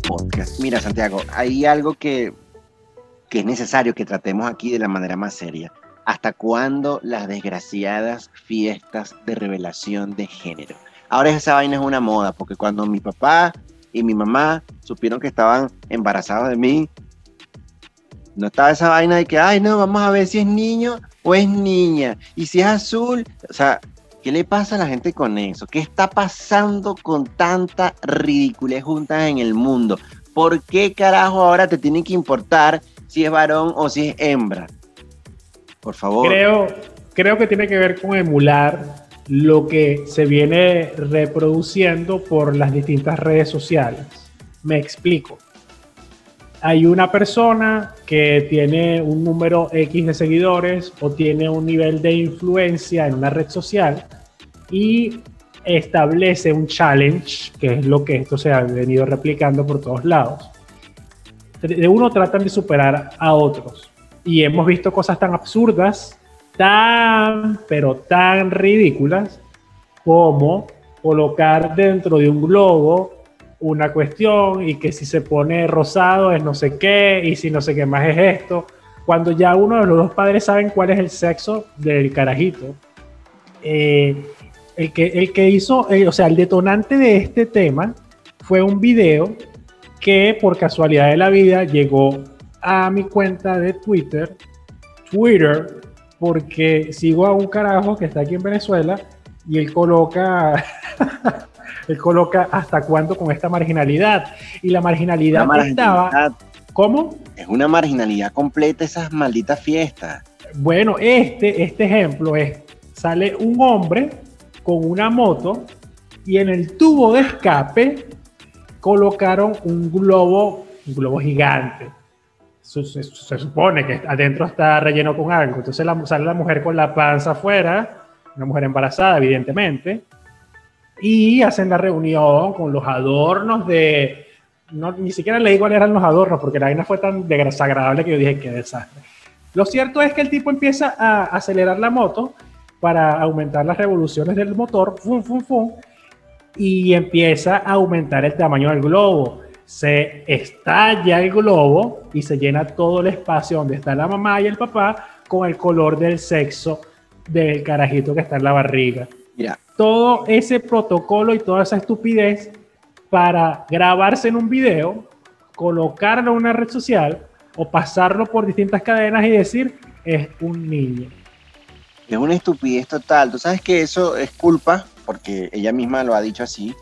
Podcast. Mira, Santiago, hay algo que, que es necesario que tratemos aquí de la manera más seria. ¿Hasta cuándo las desgraciadas fiestas de revelación de género? Ahora esa vaina es una moda, porque cuando mi papá y mi mamá supieron que estaban embarazados de mí, no estaba esa vaina de que, ay, no, vamos a ver si es niño o es niña. Y si es azul, o sea, ¿Qué le pasa a la gente con eso? ¿Qué está pasando con tanta ridiculez juntas en el mundo? ¿Por qué carajo ahora te tiene que importar si es varón o si es hembra? Por favor. Creo, creo que tiene que ver con emular lo que se viene reproduciendo por las distintas redes sociales. Me explico. Hay una persona que tiene un número X de seguidores o tiene un nivel de influencia en una red social y establece un challenge, que es lo que esto se ha venido replicando por todos lados. De uno tratan de superar a otros. Y hemos visto cosas tan absurdas, tan, pero tan ridículas, como colocar dentro de un globo una cuestión y que si se pone rosado es no sé qué y si no sé qué más es esto. Cuando ya uno de los dos padres saben cuál es el sexo del carajito, eh, el que, el que hizo, eh, o sea, el detonante de este tema fue un video que por casualidad de la vida llegó a mi cuenta de Twitter, Twitter, porque sigo a un carajo que está aquí en Venezuela y él coloca, él coloca hasta cuándo con esta marginalidad. Y la marginalidad, estaba... ¿Cómo? Es una marginalidad completa esas malditas fiestas. Bueno, este, este ejemplo es, sale un hombre con una moto y en el tubo de escape colocaron un globo, un globo gigante. Se, supone que adentro está relleno con algo. Entonces sale la mujer con la panza afuera, una mujer embarazada, evidentemente, y hacen la reunión con los adornos de. No, ni siquiera leí cuáles eran los adornos, porque la vaina fue tan desagradable que yo dije, qué desastre. Lo cierto es que el tipo empieza a acelerar la moto para aumentar las revoluciones del motor, fum, fum, fum, y empieza a aumentar el tamaño del globo. Se estalla el globo y se llena todo el espacio donde está la mamá y el papá con el color del sexo del carajito que está en la barriga. Todo ese protocolo y toda esa estupidez para grabarse en un video, colocarlo en una red social o pasarlo por distintas cadenas y decir es un niño es una estupidez total. Tú sabes que eso es culpa, porque ella misma lo ha dicho así,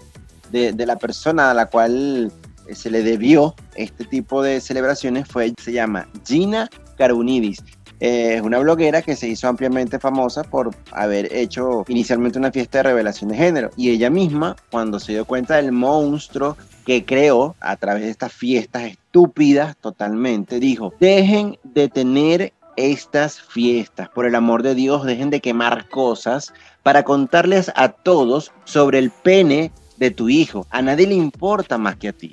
de, la persona a la cual se le debió este tipo de celebraciones fue, se llama Gina Carunidis. Eh, es una bloguera que se hizo ampliamente famosa por haber hecho inicialmente una fiesta de revelación de género. Y ella misma, cuando se dio cuenta del monstruo que creó a través de estas fiestas estúpidas totalmente, dijo, dejen de tener estas fiestas. Por el amor de Dios, dejen de quemar cosas para contarles a todos sobre el pene de tu hijo. A nadie le importa más que a ti.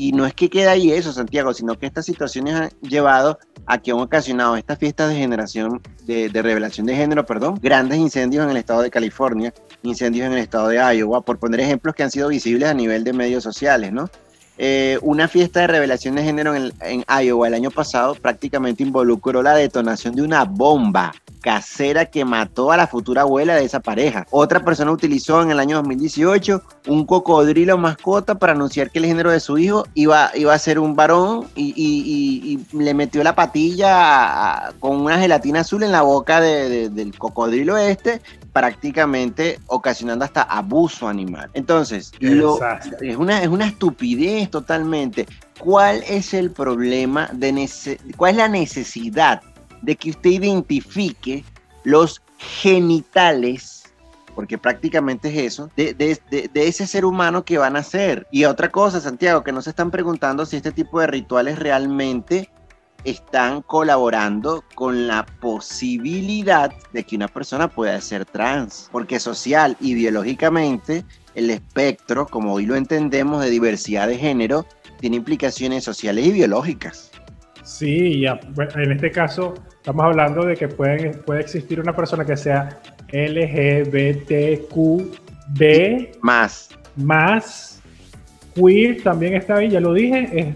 Y no es que quede ahí eso, Santiago, sino que estas situaciones han llevado a que han ocasionado estas fiestas de generación, de, de revelación de género, perdón, grandes incendios en el estado de California, incendios en el estado de Iowa, por poner ejemplos que han sido visibles a nivel de medios sociales, ¿no? Eh, una fiesta de revelación de género en, Iowa el año pasado prácticamente involucró la detonación de una bomba casera que mató a la futura abuela de esa pareja. Otra persona utilizó en el año 2018 un cocodrilo mascota para anunciar que el género de su hijo iba, iba a ser un varón y, le metió la patilla con una gelatina azul en la boca del cocodrilo este prácticamente ocasionando hasta abuso animal. Entonces, es, una, es una estupidez totalmente. ¿Cuál es el problema de cuál es la necesidad de que usted identifique los genitales, porque prácticamente es eso, de, de, ese ser humano que van a ser? Y otra cosa, Santiago, que no se están preguntando si este tipo de rituales realmente están colaborando con la posibilidad de que una persona pueda ser trans, porque social y biológicamente el espectro, como hoy lo entendemos, de diversidad de género, tiene implicaciones sociales y biológicas. Sí, ya, en este caso estamos hablando de que puede, puede existir una persona que sea LGBTQB más, más queer también está ahí, ya lo dije.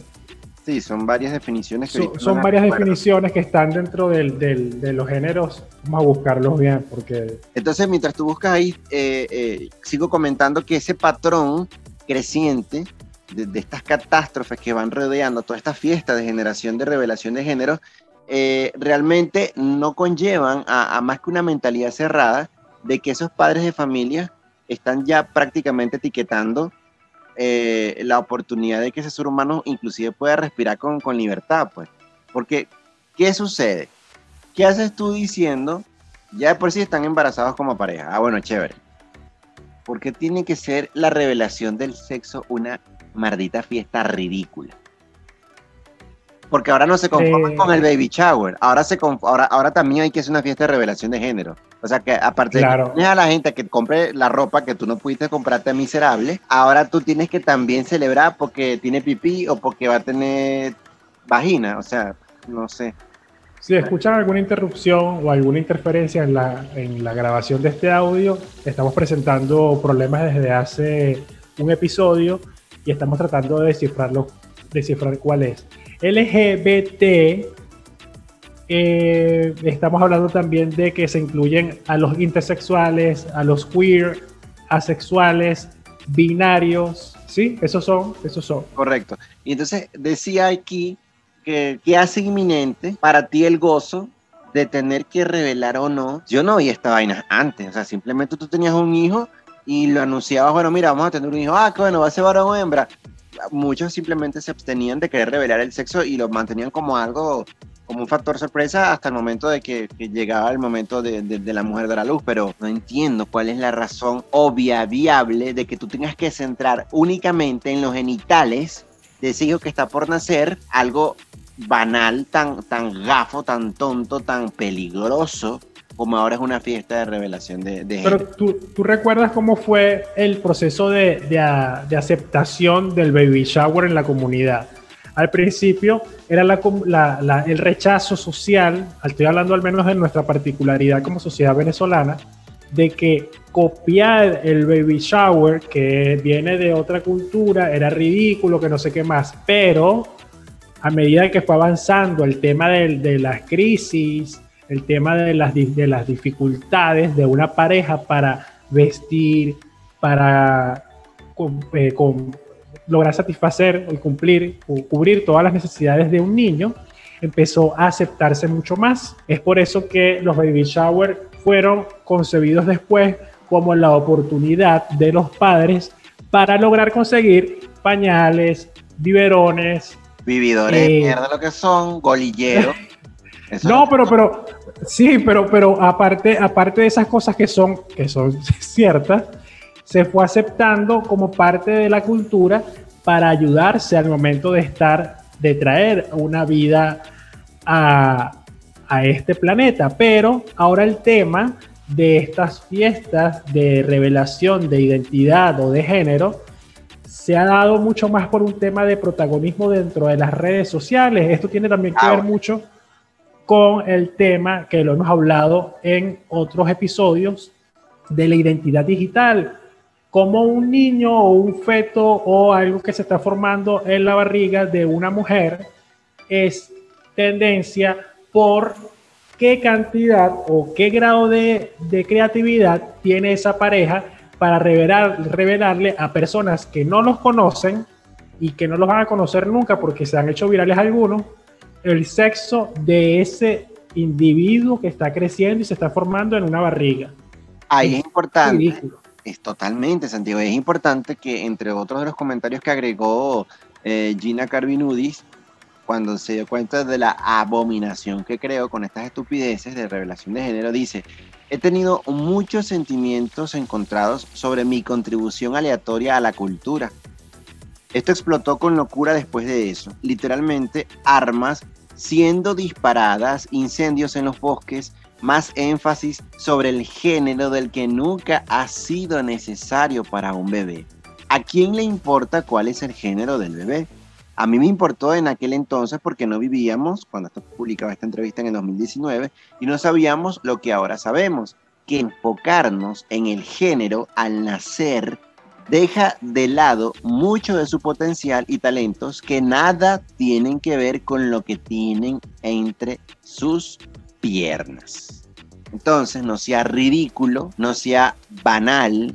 Sí, son varias definiciones. Que son, varias definiciones que están dentro del, de los géneros. Vamos a buscarlos bien porque... Entonces, mientras tú buscas ahí, eh, eh, sigo comentando que ese patrón creciente de, estas catástrofes que van rodeando toda esta fiesta de generación de revelación de género, eh, realmente no conllevan a, más que una mentalidad cerrada de que esos padres de familia están ya prácticamente etiquetando eh, la oportunidad de que ese ser humano inclusive pueda respirar con, con libertad, pues. Porque, ¿qué sucede? ¿Qué haces tú diciendo? Ya de por sí están embarazados como pareja. Ah, bueno, chévere. ¿Por qué tiene que ser la revelación del sexo una maldita fiesta ridícula. Porque ahora no se conforman con el baby shower, ahora, se ahora, ahora también hay que hacer una fiesta de revelación de género. O sea que aparte de que a la gente que compre la ropa que tú no pudiste comprarte miserable, ahora tú tienes que también celebrar porque tiene pipí o porque va a tener vagina. O sea, no sé. Si escuchan alguna interrupción o alguna interferencia en la, en la grabación de este audio, estamos presentando problemas desde hace un episodio y estamos tratando de descifrarlo, descifrar cuál es. LGBT, eh, estamos hablando también de que se incluyen a los intersexuales, a los queer, asexuales, binarios, ¿sí? Esos son, esos son. Correcto. Y entonces decía aquí que, que hace inminente para ti el gozo de tener que revelar o no. Yo no vi esta vaina antes, o sea, simplemente tú tenías un hijo y lo anunciaba, bueno, mira, vamos a tener un hijo, ah, que bueno, va a ser varón o hembra. Muchos simplemente se abstenían de querer revelar el sexo y lo mantenían como algo, como un factor sorpresa hasta el momento de que, llegaba el momento de, de, la mujer de la luz, pero no entiendo cuál es la razón obvia, viable, de que tú tengas que centrar únicamente en los genitales de ese hijo que está por nacer, algo banal, tan, tan gafo, tan tonto, tan peligroso, como ahora es una fiesta de revelación de, Pero ¿tú, ¿tú, recuerdas cómo fue el proceso de, de, de, aceptación del baby shower en la comunidad. Al principio era la, la, el rechazo social, estoy hablando al menos de nuestra particularidad como sociedad venezolana, de que copiar el baby shower, que viene de otra cultura, era ridículo, que no sé qué más, pero a medida que fue avanzando el tema de, las crisis, el tema de las, de las dificultades de una pareja para vestir, para eh, lograr satisfacer y cumplir, cubrir todas las necesidades de un niño, empezó a aceptarse mucho más. Es por eso que los baby shower fueron concebidos después como la oportunidad de los padres para lograr conseguir pañales, biberones. Vividores eh, mierda lo que son, golilleros. no, pero, pero, sí, pero, pero aparte, aparte de esas cosas que son, que son ciertas, se fue aceptando como parte de la cultura para ayudarse al momento de estar, de traer una vida a, a este planeta. Pero ahora el tema de estas fiestas de revelación de identidad o de género se ha dado mucho más por un tema de protagonismo dentro de las redes sociales. Esto tiene también que ver mucho con el tema que lo hemos hablado en otros episodios de la identidad digital. Como un niño o un feto o algo que se está formando en la barriga de una mujer es tendencia por qué cantidad o qué grado de, creatividad tiene esa pareja para revelar, revelarle a personas que no los conocen y que no los van a conocer nunca porque se han hecho virales algunos el sexo de ese individuo que está creciendo y se está formando en una barriga. Ahí es, importante, es totalmente, Santiago, es importante que entre otros de los comentarios que agregó eh, Gina Carvinudis, cuando se dio cuenta de la abominación que creó con estas estupideces de revelación de género, dice, he tenido muchos sentimientos encontrados sobre mi contribución aleatoria a la cultura esto explotó con locura después de eso. Literalmente, armas siendo disparadas, incendios en los bosques, más énfasis sobre el género del que nunca ha sido necesario para un bebé. ¿A quién le importa cuál es el género del bebé? A mí me importó en aquel entonces porque no vivíamos, cuando publicaba esta entrevista en el 2019, y no sabíamos lo que ahora sabemos, que enfocarnos en el género al nacer deja de lado mucho de su potencial y talentos que nada tienen que ver con lo que tienen entre sus piernas. Entonces, no sea ridículo, no sea banal,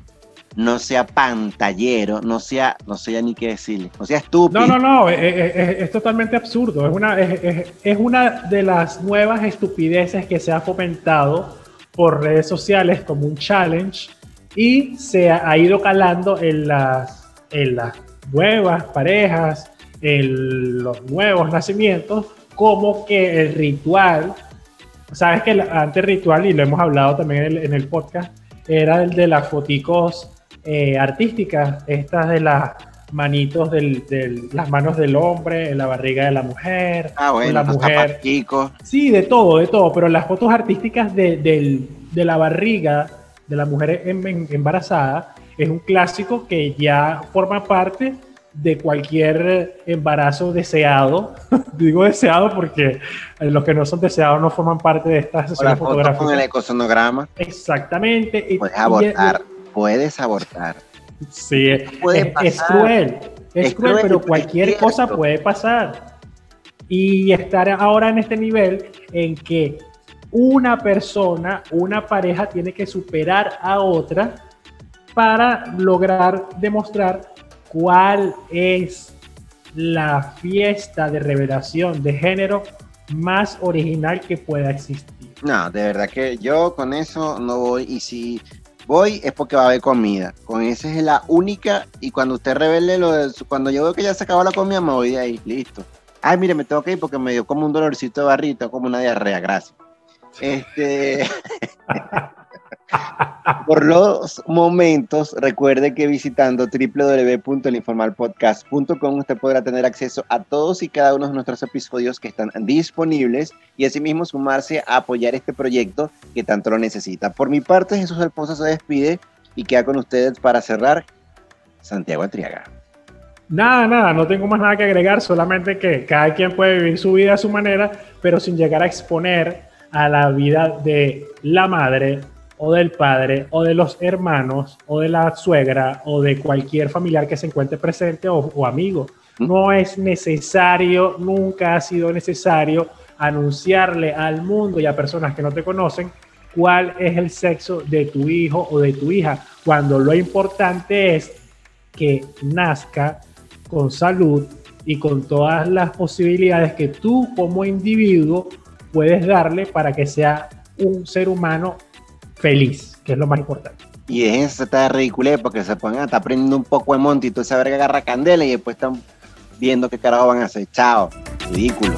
no sea pantallero, no sea, no sé ni qué decirle, no sea estúpido. No, no, no, es, totalmente absurdo. Es una, es, una de las nuevas estupideces que se ha fomentado por redes sociales como un challenge y se ha ido calando en las, en las nuevas parejas, en los nuevos nacimientos, como que el ritual, sabes que antes ritual, y lo hemos hablado también en el, podcast, era el de las foticos eh, artísticas, estas de las manitos del, las manos del hombre, en la barriga de la mujer, ah, bueno, la mujer. Sí, de todo, de todo, pero las fotos artísticas de, de la barriga de la mujer em, embarazada es un clásico que ya forma parte de cualquier embarazo deseado. Digo deseado porque los que no son deseados no forman parte de estas sesiones fotográficas. Con el ecosonograma. Exactamente. Puedes abortar, puedes abortar. Sí, es, cruel. Es, cruel, pero cualquier cosa puede pasar. Y estar ahora en este nivel en que una persona, una pareja tiene que superar a otra para lograr demostrar cuál es la fiesta de revelación de género más original que pueda existir. No, de verdad que yo con eso no voy y si voy es porque va a haber comida. Con esa es la única y cuando usted revele lo de cuando yo veo que ya se acabó la comida me voy de ahí, listo. Ay, mire, me tengo que ir porque me dio como un dolorcito de barrito, como una diarrea, gracias. Este, por los momentos, recuerde que visitando www.elinformalpodcast.com usted podrá tener acceso a todos y cada uno de nuestros episodios que están disponibles y asimismo sumarse a apoyar este proyecto que tanto lo necesita. Por mi parte, Jesús Alfonso se despide y queda con ustedes para cerrar Santiago Atriaga. Nada, nada, no tengo más nada que agregar, solamente que cada quien puede vivir su vida a su manera, pero sin llegar a exponer a la vida de la madre o del padre o de los hermanos o de la suegra o de cualquier familiar que se encuentre presente o, amigo. No es necesario, nunca ha sido necesario anunciarle al mundo y a personas que no te conocen cuál es el sexo de tu hijo o de tu hija, cuando lo importante es que nazca con salud y con todas las posibilidades que tú como individuo puedes darle para que sea un ser humano feliz, que es lo más importante. Y déjense estar ridículo porque se pongan a estar aprendiendo un poco de monte y tú esa verga agarra candela y después están viendo qué carajo van a hacer. Chao. Ridículo.